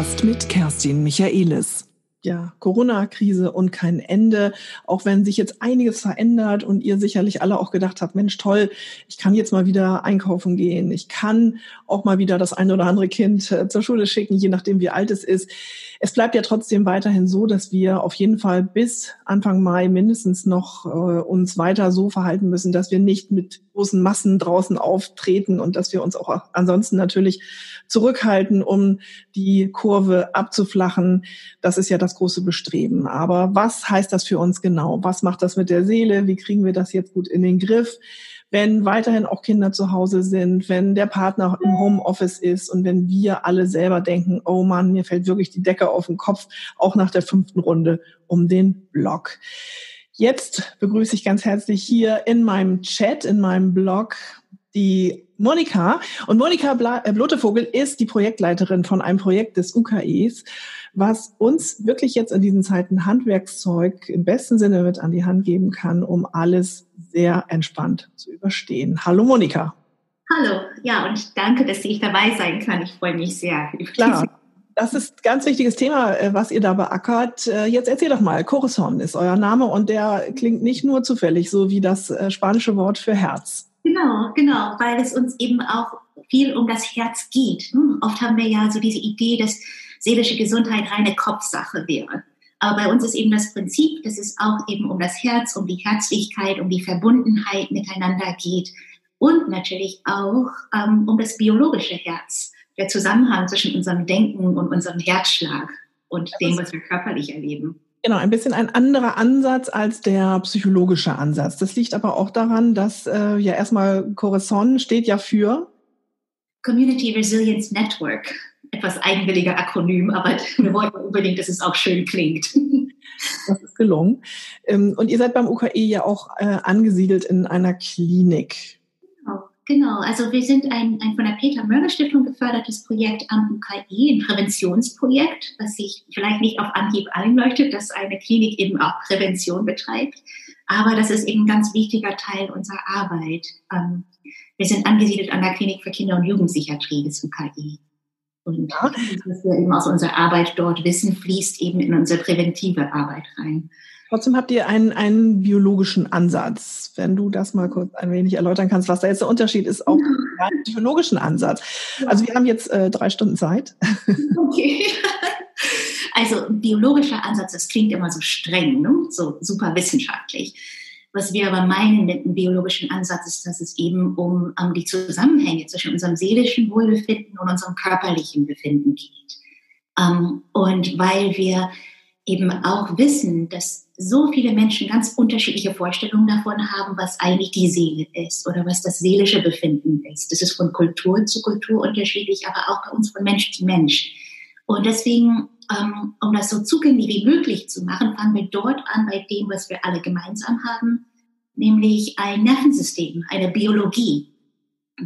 Podcast mit Kerstin Michaelis. Ja, Corona-Krise und kein Ende, auch wenn sich jetzt einiges verändert und ihr sicherlich alle auch gedacht habt, Mensch, toll, ich kann jetzt mal wieder einkaufen gehen, ich kann auch mal wieder das eine oder andere Kind äh, zur Schule schicken, je nachdem wie alt es ist. Es bleibt ja trotzdem weiterhin so, dass wir auf jeden Fall bis Anfang Mai mindestens noch äh, uns weiter so verhalten müssen, dass wir nicht mit großen Massen draußen auftreten und dass wir uns auch ansonsten natürlich zurückhalten, um die Kurve abzuflachen. Das ist ja das große Bestreben. Aber was heißt das für uns genau? Was macht das mit der Seele? Wie kriegen wir das jetzt gut in den Griff? Wenn weiterhin auch Kinder zu Hause sind, wenn der Partner im Homeoffice ist und wenn wir alle selber denken, oh Mann, mir fällt wirklich die Decke auf den Kopf, auch nach der fünften Runde um den Blog. Jetzt begrüße ich ganz herzlich hier in meinem Chat, in meinem Blog, die Monika. Und Monika äh, Blotevogel ist die Projektleiterin von einem Projekt des UKEs, was uns wirklich jetzt in diesen Zeiten Handwerkszeug im besten Sinne mit an die Hand geben kann, um alles sehr entspannt zu überstehen. Hallo Monika. Hallo, ja, und danke, dass ich dabei sein kann. Ich freue mich sehr. Klar. Das ist ein ganz wichtiges Thema, äh, was ihr da beackert. Äh, jetzt erzähl doch mal, Corazon ist euer Name und der klingt nicht nur zufällig, so wie das spanische Wort für Herz. Genau, genau, weil es uns eben auch viel um das Herz geht. Hm, oft haben wir ja so diese Idee, dass seelische Gesundheit reine Kopfsache wäre. Aber bei uns ist eben das Prinzip, dass es auch eben um das Herz, um die Herzlichkeit, um die Verbundenheit miteinander geht und natürlich auch ähm, um das biologische Herz, der Zusammenhang zwischen unserem Denken und unserem Herzschlag und dem, was wir körperlich erleben. Genau, ein bisschen ein anderer Ansatz als der psychologische Ansatz. Das liegt aber auch daran, dass äh, ja erstmal Corazon steht ja für Community Resilience Network. Etwas eigenwilliger Akronym, aber wir wollten unbedingt, dass es auch schön klingt. Das ist gelungen. Ähm, und ihr seid beim UKE ja auch äh, angesiedelt in einer Klinik. Genau, also wir sind ein, ein von der Peter-Mörger-Stiftung gefördertes Projekt am UKI, ein Präventionsprojekt, was sich vielleicht nicht auf Anhieb einleuchtet, dass eine Klinik eben auch Prävention betreibt. Aber das ist eben ein ganz wichtiger Teil unserer Arbeit. Ähm, wir sind angesiedelt an der Klinik für Kinder- und Jugendpsychiatrie des UKI. Und ja. was wir eben aus unserer Arbeit dort wissen, fließt eben in unsere präventive Arbeit rein. Trotzdem habt ihr einen, einen biologischen Ansatz. Wenn du das mal kurz ein wenig erläutern kannst, was da jetzt der Unterschied ist, auch ja. einen psychologischen Ansatz. Also wir haben jetzt äh, drei Stunden Zeit. Okay. Also biologischer Ansatz, das klingt immer so streng, ne? so super wissenschaftlich. Was wir aber meinen mit einem biologischen Ansatz ist, dass es eben um, um die Zusammenhänge zwischen unserem seelischen Wohlbefinden und unserem körperlichen Befinden geht. Um, und weil wir eben auch wissen, dass so viele Menschen ganz unterschiedliche Vorstellungen davon haben, was eigentlich die Seele ist oder was das seelische Befinden ist. Das ist von Kultur zu Kultur unterschiedlich, aber auch bei uns von Mensch zu Mensch. Und deswegen, ähm, um das so zugänglich wie möglich zu machen, fangen wir dort an bei dem, was wir alle gemeinsam haben, nämlich ein Nervensystem, eine Biologie,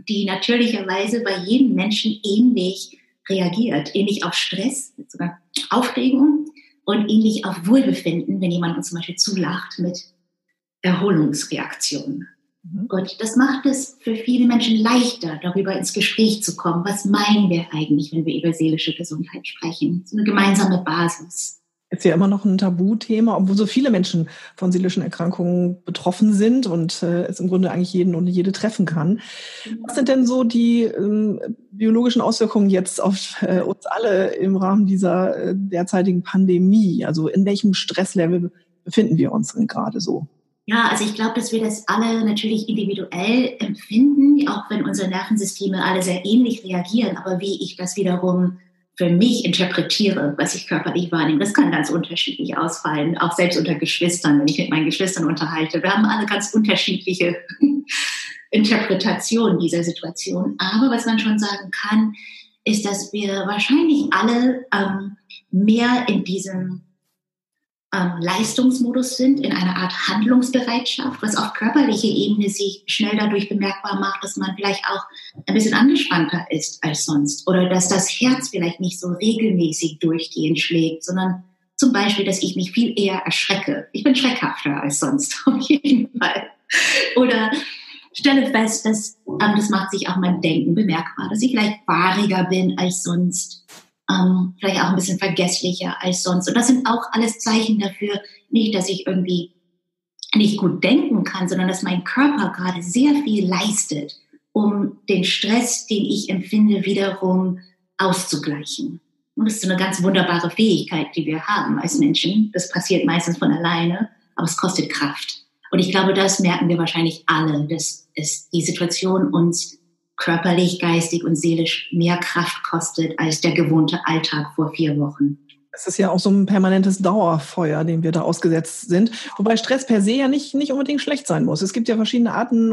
die natürlicherweise bei jedem Menschen ähnlich reagiert, ähnlich auf Stress, sogar Aufregung und ähnlich auf Wohlbefinden, wenn jemand uns zum Beispiel zulacht mit Erholungsreaktionen. Mhm. Und das macht es für viele Menschen leichter, darüber ins Gespräch zu kommen. Was meinen wir eigentlich, wenn wir über seelische Gesundheit sprechen? So eine gemeinsame Basis ist ja immer noch ein Tabuthema, obwohl so viele Menschen von seelischen Erkrankungen betroffen sind und äh, es im Grunde eigentlich jeden und jede treffen kann. Was sind denn so die ähm, biologischen Auswirkungen jetzt auf äh, uns alle im Rahmen dieser äh, derzeitigen Pandemie? Also in welchem Stresslevel befinden wir uns denn gerade so? Ja, also ich glaube, dass wir das alle natürlich individuell empfinden, auch wenn unsere Nervensysteme alle sehr ähnlich reagieren. Aber wie ich das wiederum für mich interpretiere, was ich körperlich wahrnehme. Das kann ganz unterschiedlich ausfallen, auch selbst unter Geschwistern, wenn ich mit meinen Geschwistern unterhalte. Wir haben alle ganz unterschiedliche Interpretationen dieser Situation. Aber was man schon sagen kann, ist, dass wir wahrscheinlich alle ähm, mehr in diesem ähm, Leistungsmodus sind, in einer Art Handlungsbereitschaft, was auf körperlicher Ebene sich schnell dadurch bemerkbar macht, dass man vielleicht auch ein bisschen angespannter ist als sonst oder dass das Herz vielleicht nicht so regelmäßig durchgehend schlägt, sondern zum Beispiel, dass ich mich viel eher erschrecke. Ich bin schreckhafter als sonst, auf jeden Fall. Oder stelle fest, dass ähm, das macht sich auch mein Denken bemerkbar, dass ich vielleicht fahriger bin als sonst, ähm, vielleicht auch ein bisschen vergesslicher als sonst. Und das sind auch alles Zeichen dafür, nicht, dass ich irgendwie nicht gut denken kann, sondern dass mein Körper gerade sehr viel leistet, um den Stress, den ich empfinde, wiederum auszugleichen. Und das ist so eine ganz wunderbare Fähigkeit, die wir haben als Menschen. Das passiert meistens von alleine, aber es kostet Kraft. Und ich glaube, das merken wir wahrscheinlich alle, dass es die Situation uns körperlich, geistig und seelisch mehr Kraft kostet als der gewohnte Alltag vor vier Wochen. Es ist ja auch so ein permanentes Dauerfeuer, dem wir da ausgesetzt sind. Wobei Stress per se ja nicht, nicht unbedingt schlecht sein muss. Es gibt ja verschiedene Arten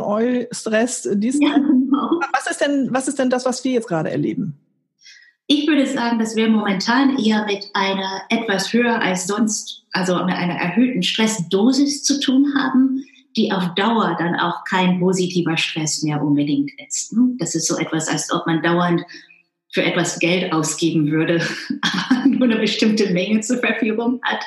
Stress. Dies ja, genau. Was ist denn, was ist denn das, was wir jetzt gerade erleben? Ich würde sagen, dass wir momentan eher mit einer etwas höher als sonst, also mit einer erhöhten Stressdosis zu tun haben, die auf Dauer dann auch kein positiver Stress mehr unbedingt ist. Das ist so etwas, als ob man dauernd für etwas Geld ausgeben würde, aber nur eine bestimmte Menge zur Verfügung hat.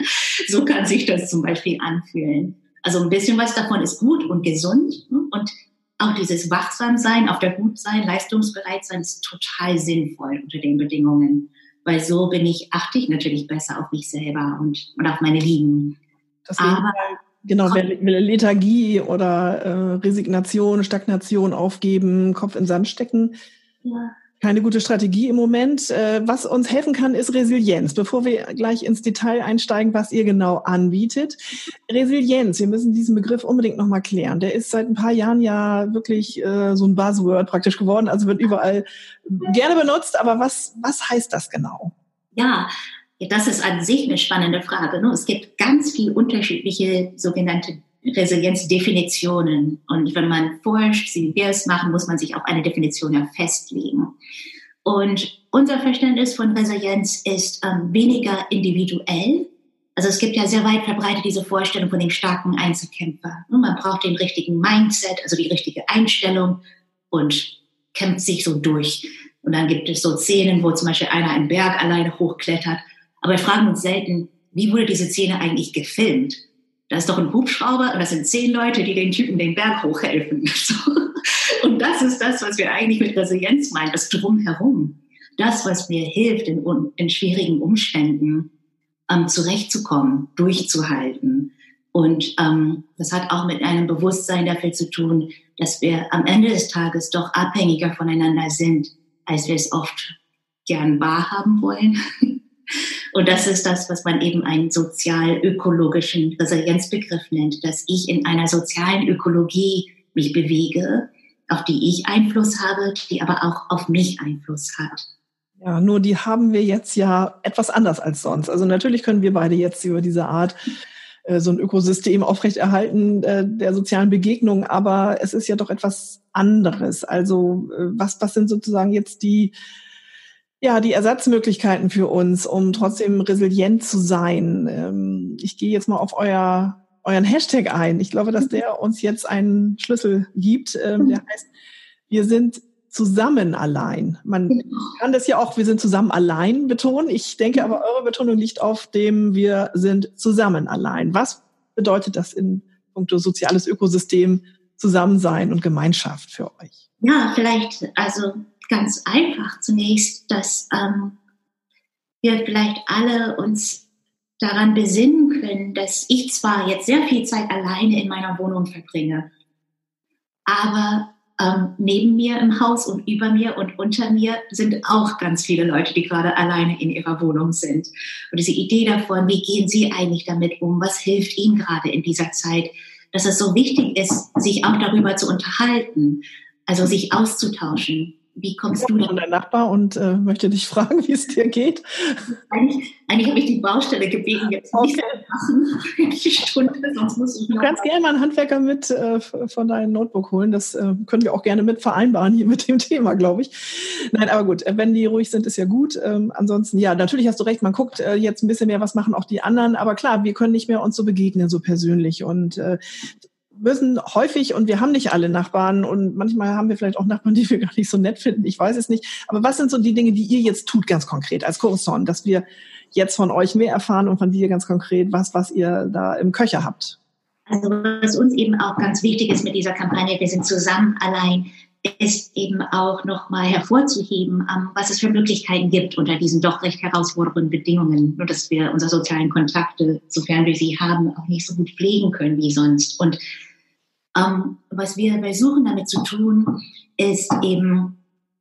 So kann sich das zum Beispiel anfühlen. Also ein bisschen was davon ist gut und gesund und auch dieses Wachsamsein, auf der Gutsein, Leistungsbereitsein ist total sinnvoll unter den Bedingungen. Weil so bin ich, achte ich natürlich besser auf mich selber und, und auf meine Lieben. Das Aber, genau, Lethargie oder äh, Resignation, Stagnation aufgeben, Kopf in Sand stecken. Ja keine gute Strategie im Moment. Äh, was uns helfen kann, ist Resilienz. Bevor wir gleich ins Detail einsteigen, was ihr genau anbietet. Resilienz, wir müssen diesen Begriff unbedingt nochmal klären. Der ist seit ein paar Jahren ja wirklich äh, so ein Buzzword praktisch geworden, also wird überall gerne benutzt. Aber was, was heißt das genau? Ja, das ist an sich eine spannende Frage. Ne? Es gibt ganz viele unterschiedliche sogenannte Resilienzdefinitionen. Und wenn man forscht, wie wir es machen, muss man sich auf eine Definition ja festlegen. Und unser Verständnis von Resilienz ist ähm, weniger individuell. Also es gibt ja sehr weit verbreitet diese Vorstellung von dem starken Einzelkämpfer. Man braucht den richtigen Mindset, also die richtige Einstellung und kämpft sich so durch. Und dann gibt es so Szenen, wo zum Beispiel einer einen Berg alleine hochklettert. Aber wir fragen uns selten, wie wurde diese Szene eigentlich gefilmt? Da ist doch ein Hubschrauber und das sind zehn Leute, die den Typen den Berg hochhelfen. Und das ist das, was wir eigentlich mit Resilienz meinen, das Drumherum. Das, was mir hilft, in, in schwierigen Umständen ähm, zurechtzukommen, durchzuhalten. Und ähm, das hat auch mit einem Bewusstsein dafür zu tun, dass wir am Ende des Tages doch abhängiger voneinander sind, als wir es oft gern wahrhaben wollen. Und das ist das, was man eben einen sozial-ökologischen Resilienzbegriff nennt, dass ich in einer sozialen Ökologie mich bewege, auf die ich Einfluss habe, die aber auch auf mich Einfluss hat. Ja, nur die haben wir jetzt ja etwas anders als sonst. Also natürlich können wir beide jetzt über diese Art äh, so ein Ökosystem aufrechterhalten äh, der sozialen Begegnung, aber es ist ja doch etwas anderes. Also äh, was, was sind sozusagen jetzt die ja, die Ersatzmöglichkeiten für uns, um trotzdem resilient zu sein. Ähm, ich gehe jetzt mal auf euer, euren Hashtag ein. Ich glaube, dass der uns jetzt einen Schlüssel gibt. Ähm, der heißt, wir sind zusammen allein. Man genau. kann das ja auch, wir sind zusammen allein betonen. Ich denke aber, eure Betonung liegt auf dem, wir sind zusammen allein. Was bedeutet das in puncto soziales Ökosystem, Zusammensein und Gemeinschaft für euch? Ja, vielleicht, also ganz einfach zunächst, dass ähm, wir vielleicht alle uns daran besinnen können, dass ich zwar jetzt sehr viel Zeit alleine in meiner Wohnung verbringe, aber ähm, neben mir im Haus und über mir und unter mir sind auch ganz viele Leute, die gerade alleine in ihrer Wohnung sind. Und diese Idee davon, wie gehen Sie eigentlich damit um? Was hilft Ihnen gerade in dieser Zeit? Dass es so wichtig ist, sich auch darüber zu unterhalten, also sich auszutauschen. Wie kommst du denn? der Nachbar und äh, möchte dich fragen, wie es dir geht. Eigentlich, eigentlich habe ich die Baustelle gebeten, jetzt okay. nicht machen. Die Stunde, sonst muss ich noch Du kannst gerne mal einen Handwerker mit äh, von deinem Notebook holen. Das äh, können wir auch gerne mit vereinbaren hier mit dem Thema, glaube ich. Nein, aber gut, wenn die ruhig sind, ist ja gut. Ähm, ansonsten, ja, natürlich hast du recht. Man guckt äh, jetzt ein bisschen mehr, was machen auch die anderen. Aber klar, wir können nicht mehr uns so begegnen, so persönlich. Und äh, müssen häufig, und wir haben nicht alle Nachbarn und manchmal haben wir vielleicht auch Nachbarn, die wir gar nicht so nett finden, ich weiß es nicht. Aber was sind so die Dinge, die ihr jetzt tut, ganz konkret als Coruscant, dass wir jetzt von euch mehr erfahren und von dir ganz konkret, was, was ihr da im Köcher habt? Also was uns eben auch ganz wichtig ist mit dieser Kampagne, wir sind zusammen allein, ist eben auch nochmal hervorzuheben, ähm, was es für Möglichkeiten gibt unter diesen doch recht herausfordernden Bedingungen. Nur dass wir unsere sozialen Kontakte, sofern wir sie haben, auch nicht so gut pflegen können wie sonst. Und ähm, was wir versuchen damit zu tun, ist eben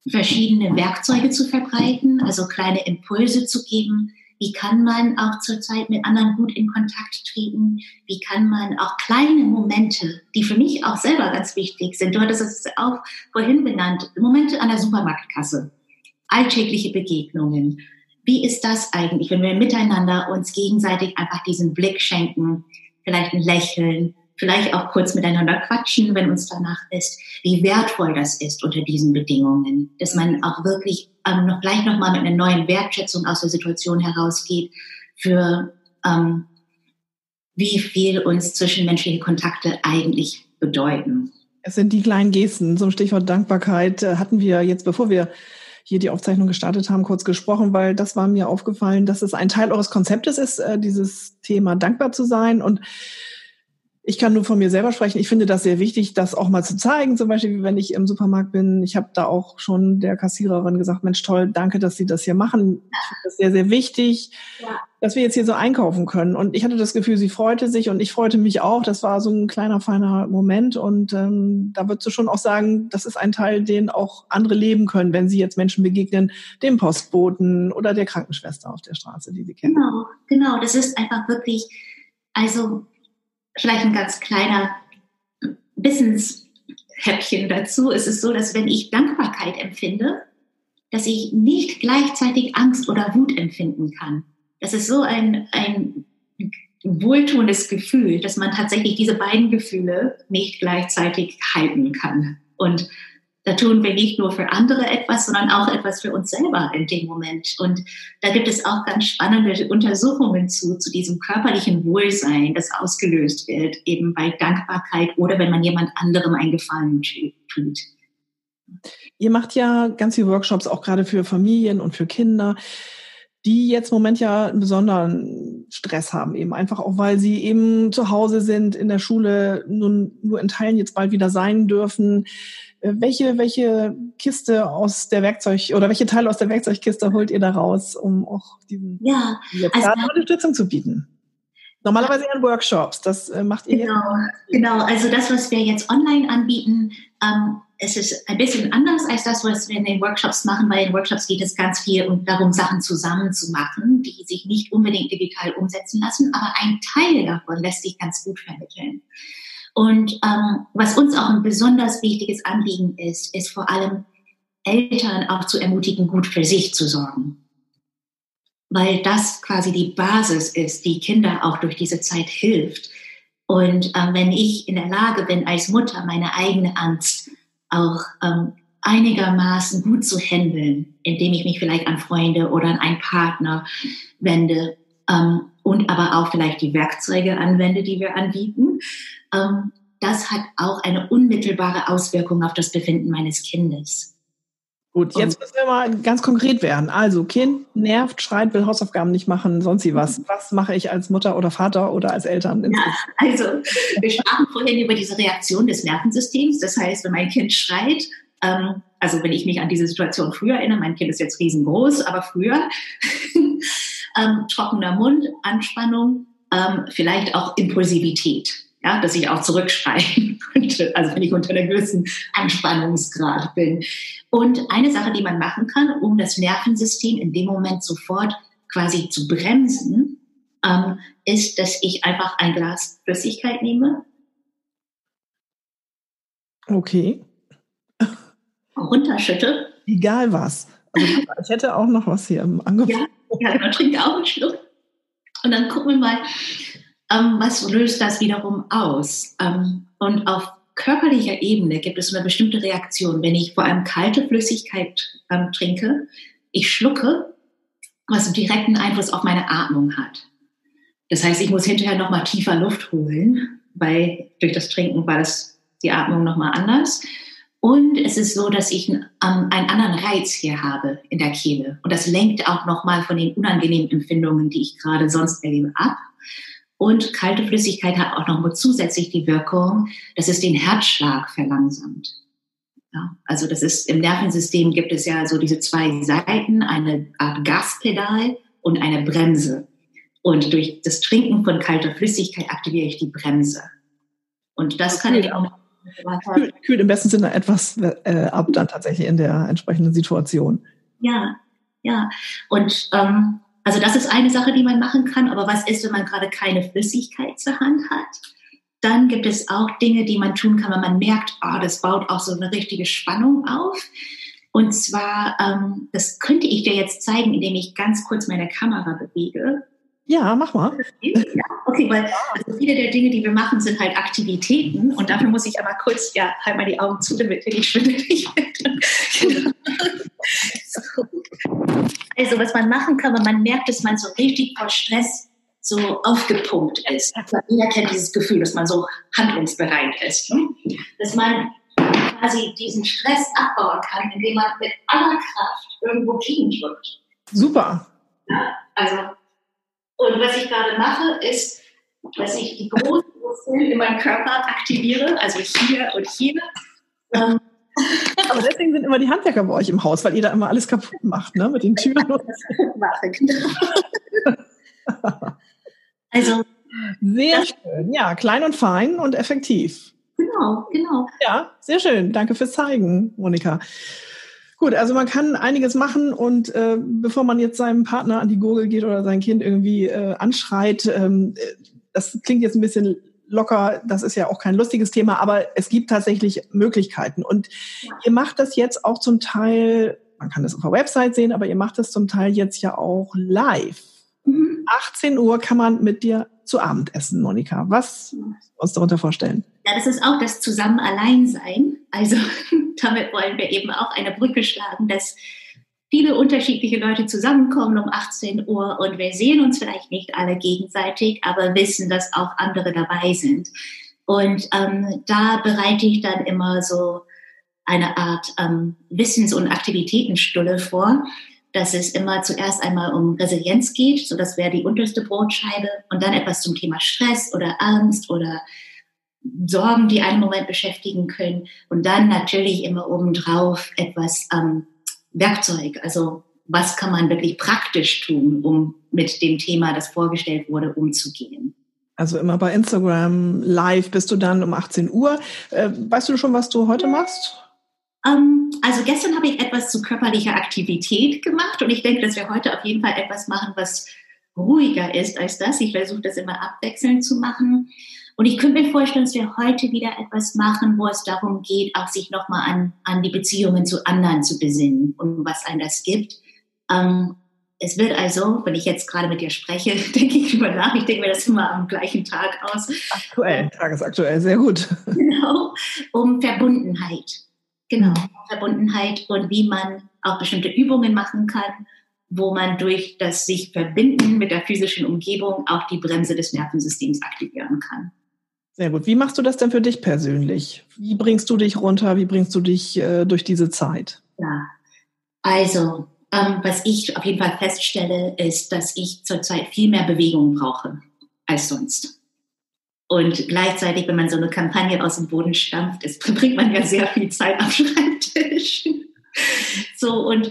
verschiedene Werkzeuge zu verbreiten, also kleine Impulse zu geben, wie kann man auch zurzeit mit anderen gut in Kontakt treten? Wie kann man auch kleine Momente, die für mich auch selber ganz wichtig sind, du hattest es auch vorhin benannt, Momente an der Supermarktkasse, alltägliche Begegnungen. Wie ist das eigentlich, wenn wir miteinander uns gegenseitig einfach diesen Blick schenken, vielleicht ein Lächeln, vielleicht auch kurz miteinander quatschen, wenn uns danach ist, wie wertvoll das ist unter diesen Bedingungen, dass man auch wirklich ähm, noch gleich nochmal mit einer neuen Wertschätzung aus der Situation herausgeht für ähm, wie viel uns zwischenmenschliche Kontakte eigentlich bedeuten. Es sind die kleinen Gesten. Zum Stichwort Dankbarkeit äh, hatten wir jetzt, bevor wir hier die Aufzeichnung gestartet haben, kurz gesprochen, weil das war mir aufgefallen, dass es ein Teil eures Konzeptes ist, äh, dieses Thema dankbar zu sein. Und ich kann nur von mir selber sprechen. Ich finde das sehr wichtig, das auch mal zu zeigen. Zum Beispiel, wenn ich im Supermarkt bin. Ich habe da auch schon der Kassiererin gesagt, Mensch, toll, danke, dass Sie das hier machen. Ich finde das sehr, sehr wichtig, ja. dass wir jetzt hier so einkaufen können. Und ich hatte das Gefühl, sie freute sich und ich freute mich auch. Das war so ein kleiner, feiner Moment. Und ähm, da würdest du schon auch sagen, das ist ein Teil, den auch andere leben können, wenn sie jetzt Menschen begegnen, dem Postboten oder der Krankenschwester auf der Straße, die sie kennen. Genau, genau. Das ist einfach wirklich, also vielleicht ein ganz kleiner Wissenshäppchen dazu. Es ist so, dass wenn ich Dankbarkeit empfinde, dass ich nicht gleichzeitig Angst oder Wut empfinden kann. Das ist so ein, ein wohltuendes Gefühl, dass man tatsächlich diese beiden Gefühle nicht gleichzeitig halten kann. Und da tun wir nicht nur für andere etwas, sondern auch etwas für uns selber in dem Moment. Und da gibt es auch ganz spannende Untersuchungen zu, zu diesem körperlichen Wohlsein, das ausgelöst wird, eben bei Dankbarkeit oder wenn man jemand anderem einen Gefallen tut. Ihr macht ja ganz viele Workshops auch gerade für Familien und für Kinder die jetzt im Moment ja einen besonderen Stress haben, eben einfach auch, weil sie eben zu Hause sind, in der Schule nun nur in Teilen jetzt bald wieder sein dürfen. Welche, welche Kiste aus der Werkzeug oder welche Teile aus der Werkzeugkiste holt ihr da raus, um auch diesen ja, also, Unterstützung zu bieten? Normalerweise in Workshops, das äh, macht ihr genau, jetzt. Genau, also das, was wir jetzt online anbieten, ähm, es ist ein bisschen anders als das, was wir in den Workshops machen, weil in Workshops geht es ganz viel um, darum, Sachen zusammen zu machen, die sich nicht unbedingt digital umsetzen lassen, aber ein Teil davon lässt sich ganz gut vermitteln. Und ähm, was uns auch ein besonders wichtiges Anliegen ist, ist vor allem Eltern auch zu ermutigen, gut für sich zu sorgen. Weil das quasi die Basis ist, die Kinder auch durch diese Zeit hilft. Und ähm, wenn ich in der Lage bin, als Mutter meine eigene Angst auch ähm, einigermaßen gut zu handeln, indem ich mich vielleicht an Freunde oder an einen Partner wende ähm, und aber auch vielleicht die Werkzeuge anwende, die wir anbieten, ähm, das hat auch eine unmittelbare Auswirkung auf das Befinden meines Kindes. Gut, jetzt müssen wir mal ganz konkret werden. Also, Kind nervt, schreit, will Hausaufgaben nicht machen, sonst wie was. Was mache ich als Mutter oder Vater oder als Eltern? Ja, also, wir sprachen vorhin über diese Reaktion des Nervensystems. Das heißt, wenn mein Kind schreit, ähm, also wenn ich mich an diese Situation früher erinnere, mein Kind ist jetzt riesengroß, aber früher, ähm, trockener Mund, Anspannung, ähm, vielleicht auch Impulsivität ja, dass ich auch zurückschreien könnte, also wenn ich unter einer gewissen Anspannungsgrad bin. Und eine Sache, die man machen kann, um das Nervensystem in dem Moment sofort quasi zu bremsen, ähm, ist, dass ich einfach ein Glas Flüssigkeit nehme. Okay. Runterschütte. Egal was. Also ich hätte auch noch was hier im Angebot. Ja, ja, genau, trink auch einen Schluck. Und dann gucken wir mal, ähm, was löst das wiederum aus? Ähm, und auf körperlicher Ebene gibt es eine bestimmte Reaktion. Wenn ich vor allem kalte Flüssigkeit ähm, trinke, ich schlucke, was einen direkten Einfluss auf meine Atmung hat. Das heißt, ich muss hinterher nochmal tiefer Luft holen, weil durch das Trinken war das die Atmung nochmal anders. Und es ist so, dass ich einen, ähm, einen anderen Reiz hier habe in der Kehle. Und das lenkt auch nochmal von den unangenehmen Empfindungen, die ich gerade sonst erlebe, ab. Und kalte Flüssigkeit hat auch noch mal zusätzlich die Wirkung, dass es den Herzschlag verlangsamt. Ja, also das ist im Nervensystem gibt es ja so diese zwei Seiten, eine Art Gaspedal und eine Bremse. Und durch das Trinken von kalter Flüssigkeit aktiviere ich die Bremse. Und das kann ich auch kühlt, kühlt im besten Sinne etwas äh, ab dann tatsächlich in der entsprechenden Situation. Ja, ja. Und ähm, also das ist eine Sache, die man machen kann. Aber was ist, wenn man gerade keine Flüssigkeit zur Hand hat? Dann gibt es auch Dinge, die man tun kann, wenn man merkt, oh, das baut auch so eine richtige Spannung auf. Und zwar, ähm, das könnte ich dir jetzt zeigen, indem ich ganz kurz meine Kamera bewege. Ja, mach mal. Ja, okay, weil also viele der Dinge, die wir machen, sind halt Aktivitäten und dafür muss ich aber kurz, ja, halt mal die Augen zu, damit nicht schwindelig werden. Also, was man machen kann, wenn man merkt, dass man so richtig vor Stress so aufgepumpt ist. Jeder kennt dieses Gefühl, dass man so handlungsbereit ist. Ne? Dass man quasi diesen Stress abbauen kann, indem man mit aller Kraft irgendwo drückt. Super. Ja, also und was ich gerade mache, ist, dass ich die großen Muskeln in meinem Körper aktiviere, also hier und hier. Ähm, aber deswegen sind immer die Handwerker bei euch im Haus, weil ihr da immer alles kaputt macht, ne? Mit den Türen. Mache, genau. also sehr schön. Ja, klein und fein und effektiv. Genau, genau. Ja, sehr schön. Danke fürs Zeigen, Monika. Gut, also man kann einiges machen und äh, bevor man jetzt seinem Partner an die Gurgel geht oder sein Kind irgendwie äh, anschreit, ähm, das klingt jetzt ein bisschen locker, das ist ja auch kein lustiges Thema, aber es gibt tatsächlich Möglichkeiten. Und ja. ihr macht das jetzt auch zum Teil, man kann das auf der Website sehen, aber ihr macht das zum Teil jetzt ja auch live. Mhm. 18 Uhr kann man mit dir zu Abend essen, Monika. Was uns darunter vorstellen? Ja, das ist auch das Zusammen allein sein. Also damit wollen wir eben auch eine Brücke schlagen, dass viele unterschiedliche Leute zusammenkommen um 18 Uhr und wir sehen uns vielleicht nicht alle gegenseitig, aber wissen, dass auch andere dabei sind. Und ähm, da bereite ich dann immer so eine Art ähm, Wissens- und Aktivitätenstulle vor, dass es immer zuerst einmal um Resilienz geht, so das wäre die unterste Brotscheibe, und dann etwas zum Thema Stress oder Angst oder Sorgen, die einen Moment beschäftigen können. Und dann natürlich immer obendrauf etwas ähm, Werkzeug. Also was kann man wirklich praktisch tun, um mit dem Thema, das vorgestellt wurde, umzugehen. Also immer bei Instagram live bist du dann um 18 Uhr. Äh, weißt du schon, was du heute machst? Ähm, also gestern habe ich etwas zu körperlicher Aktivität gemacht und ich denke, dass wir heute auf jeden Fall etwas machen, was ruhiger ist als das. Ich versuche das immer abwechselnd zu machen. Und ich könnte mir vorstellen, dass wir heute wieder etwas machen, wo es darum geht, auch sich nochmal an, an die Beziehungen zu anderen zu besinnen und was einem das gibt. Ähm, es wird also, wenn ich jetzt gerade mit dir spreche, denke ich drüber nach. Ich denke mir das immer am gleichen Tag aus. Aktuell, tagesaktuell, sehr gut. Genau, um Verbundenheit. Genau, Verbundenheit und wie man auch bestimmte Übungen machen kann, wo man durch das sich verbinden mit der physischen Umgebung auch die Bremse des Nervensystems aktivieren kann. Sehr gut. Wie machst du das denn für dich persönlich? Wie bringst du dich runter? Wie bringst du dich äh, durch diese Zeit? Ja, also ähm, was ich auf jeden Fall feststelle, ist, dass ich zurzeit viel mehr Bewegung brauche als sonst. Und gleichzeitig, wenn man so eine Kampagne aus dem Boden stampft, ist, verbringt man ja sehr viel Zeit am Schreibtisch. so und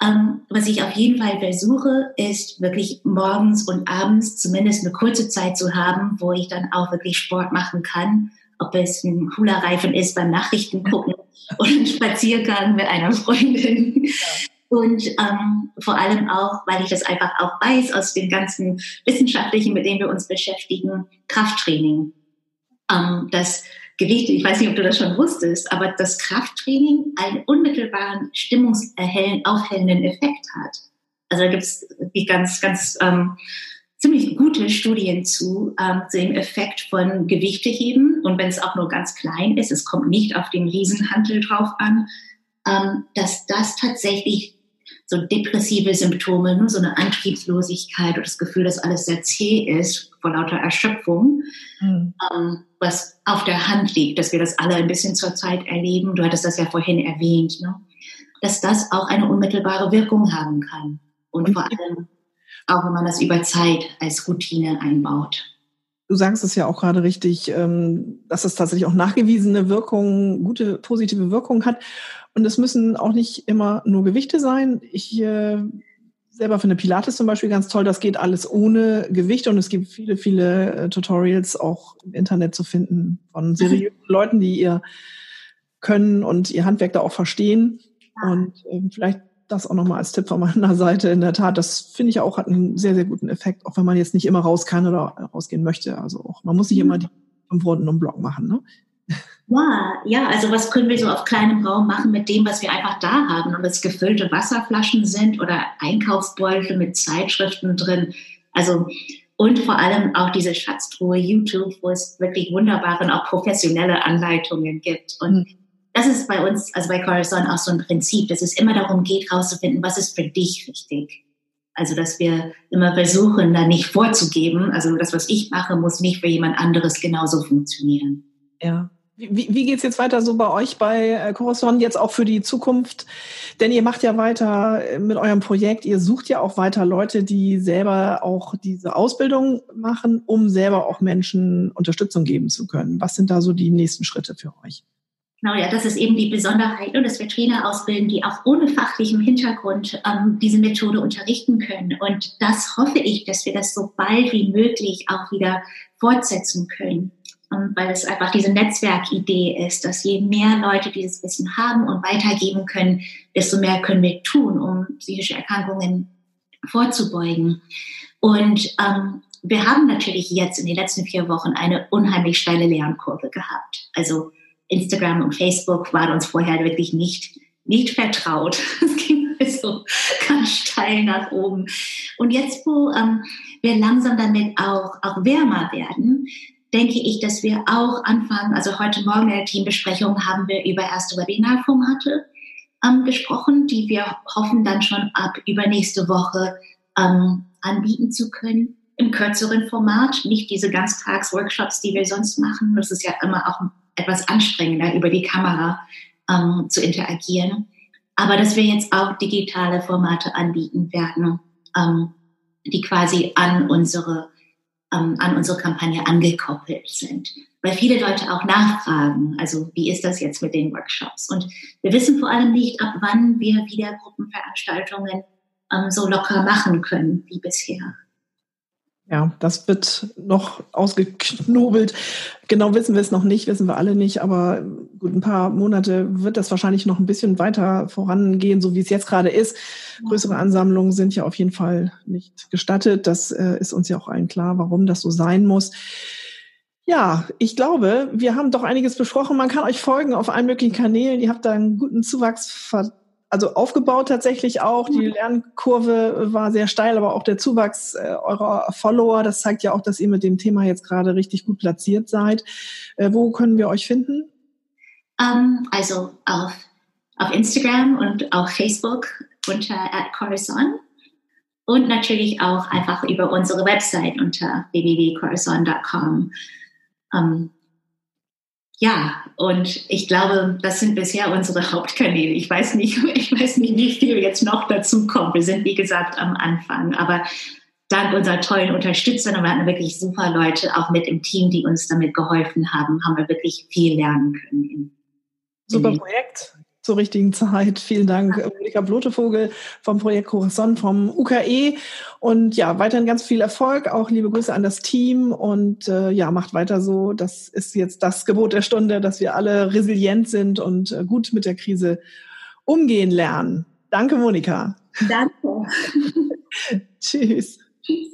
ähm, was ich auf jeden Fall versuche, ist wirklich morgens und abends zumindest eine kurze Zeit zu haben, wo ich dann auch wirklich Sport machen kann. Ob es ein cooler Reifen ist beim Nachrichten gucken oder ein Spaziergang mit einer Freundin. Und ähm, vor allem auch, weil ich das einfach auch weiß aus den ganzen Wissenschaftlichen, mit denen wir uns beschäftigen, Krafttraining. Ähm, das Gewicht, ich weiß nicht, ob du das schon wusstest, aber das Krafttraining einen unmittelbaren stimmungsaufhellenden Effekt hat. Also da gibt es ganz, ganz ähm, ziemlich gute Studien zu, ähm, zu dem Effekt von Gewichteheben. Und wenn es auch nur ganz klein ist, es kommt nicht auf den Riesenhantel drauf an, ähm, dass das tatsächlich so depressive Symptome, nur so eine Antriebslosigkeit oder das Gefühl, dass alles sehr zäh ist vor lauter Erschöpfung, mhm. ähm, was auf der Hand liegt, dass wir das alle ein bisschen zur Zeit erleben. Du hattest das ja vorhin erwähnt, ne? dass das auch eine unmittelbare Wirkung haben kann. Und vor allem auch, wenn man das über Zeit als Routine einbaut. Du sagst es ja auch gerade richtig, ähm, dass es tatsächlich auch nachgewiesene Wirkungen, gute positive Wirkungen hat. Und es müssen auch nicht immer nur Gewichte sein. Ich äh, selber finde Pilates zum Beispiel ganz toll. Das geht alles ohne Gewicht und es gibt viele, viele äh, Tutorials auch im Internet zu finden von mhm. seriösen Leuten, die ihr können und ihr Handwerk da auch verstehen. Und äh, vielleicht das auch nochmal als Tipp von meiner Seite. In der Tat, das finde ich auch hat einen sehr, sehr guten Effekt, auch wenn man jetzt nicht immer raus kann oder rausgehen möchte. Also auch, man muss nicht immer die fünf Runden um Block machen. Ne? Ja, ja, also was können wir so auf kleinem Raum machen mit dem, was wir einfach da haben? Ob es gefüllte Wasserflaschen sind oder Einkaufsbeutel mit Zeitschriften drin. Also und vor allem auch diese Schatztruhe YouTube, wo es wirklich wunderbare und auch professionelle Anleitungen gibt. Und mhm das ist bei uns, also bei Corazon auch so ein Prinzip, dass es immer darum geht, herauszufinden, was ist für dich wichtig. Also, dass wir immer versuchen, da nicht vorzugeben. Also, das, was ich mache, muss nicht für jemand anderes genauso funktionieren. Ja. Wie, wie geht's jetzt weiter so bei euch bei äh, Corazon jetzt auch für die Zukunft? Denn ihr macht ja weiter mit eurem Projekt. Ihr sucht ja auch weiter Leute, die selber auch diese Ausbildung machen, um selber auch Menschen Unterstützung geben zu können. Was sind da so die nächsten Schritte für euch? Genau, ja, das ist eben die Besonderheit, dass wir Trainer ausbilden, die auch ohne fachlichen Hintergrund ähm, diese Methode unterrichten können. Und das hoffe ich, dass wir das so bald wie möglich auch wieder fortsetzen können. Ähm, weil es einfach diese Netzwerkidee ist, dass je mehr Leute dieses Wissen haben und weitergeben können, desto mehr können wir tun, um psychische Erkrankungen vorzubeugen. Und ähm, wir haben natürlich jetzt in den letzten vier Wochen eine unheimlich steile Lernkurve gehabt. Also Instagram und Facebook waren uns vorher wirklich nicht, nicht vertraut. Es ging so ganz steil nach oben. Und jetzt, wo ähm, wir langsam damit auch, auch wärmer werden, denke ich, dass wir auch anfangen, also heute Morgen in der Teambesprechung haben wir über erste Webinarformate ähm, gesprochen, die wir hoffen dann schon ab übernächste Woche ähm, anbieten zu können im kürzeren Format, nicht diese Ganztagsworkshops, die wir sonst machen. Das ist ja immer auch etwas anstrengender, über die Kamera ähm, zu interagieren. Aber dass wir jetzt auch digitale Formate anbieten werden, ähm, die quasi an unsere, ähm, an unsere Kampagne angekoppelt sind. Weil viele Leute auch nachfragen, also wie ist das jetzt mit den Workshops? Und wir wissen vor allem nicht, ab wann wir wieder Gruppenveranstaltungen ähm, so locker machen können wie bisher. Ja, das wird noch ausgeknobelt. Genau wissen wir es noch nicht, wissen wir alle nicht, aber gut, ein paar Monate wird das wahrscheinlich noch ein bisschen weiter vorangehen, so wie es jetzt gerade ist. Größere Ansammlungen sind ja auf jeden Fall nicht gestattet. Das äh, ist uns ja auch allen klar, warum das so sein muss. Ja, ich glaube, wir haben doch einiges besprochen. Man kann euch folgen auf allen möglichen Kanälen. Ihr habt da einen guten Zuwachs also aufgebaut tatsächlich auch. Die Lernkurve war sehr steil, aber auch der Zuwachs äh, eurer Follower, das zeigt ja auch, dass ihr mit dem Thema jetzt gerade richtig gut platziert seid. Äh, wo können wir euch finden? Um, ähm, also auf, auf Instagram und auf Facebook unter @corazon und natürlich auch einfach über unsere Website unter www.corazon.com. Um, ähm, ja, und ich glaube, das sind bisher unsere Hauptkanäle. Ich weiß nicht, ich weiß nicht, wie viel jetzt noch dazu kommt. Wir sind, wie gesagt, am Anfang. Aber dank unserer tollen Unterstützern, und wir hatten wirklich super Leute auch mit im Team, die uns damit geholfen haben, haben wir wirklich viel lernen können. Super Projekt zur richtigen Zeit. Vielen Dank, Monika Blotevogel vom Projekt Corazon vom UKE. Und ja, weiterhin ganz viel Erfolg. Auch liebe Grüße an das Team und äh, ja, macht weiter so. Das ist jetzt das Gebot der Stunde, dass wir alle resilient sind und äh, gut mit der Krise umgehen lernen. Danke, Monika. Danke. Tschüss. Tschüss.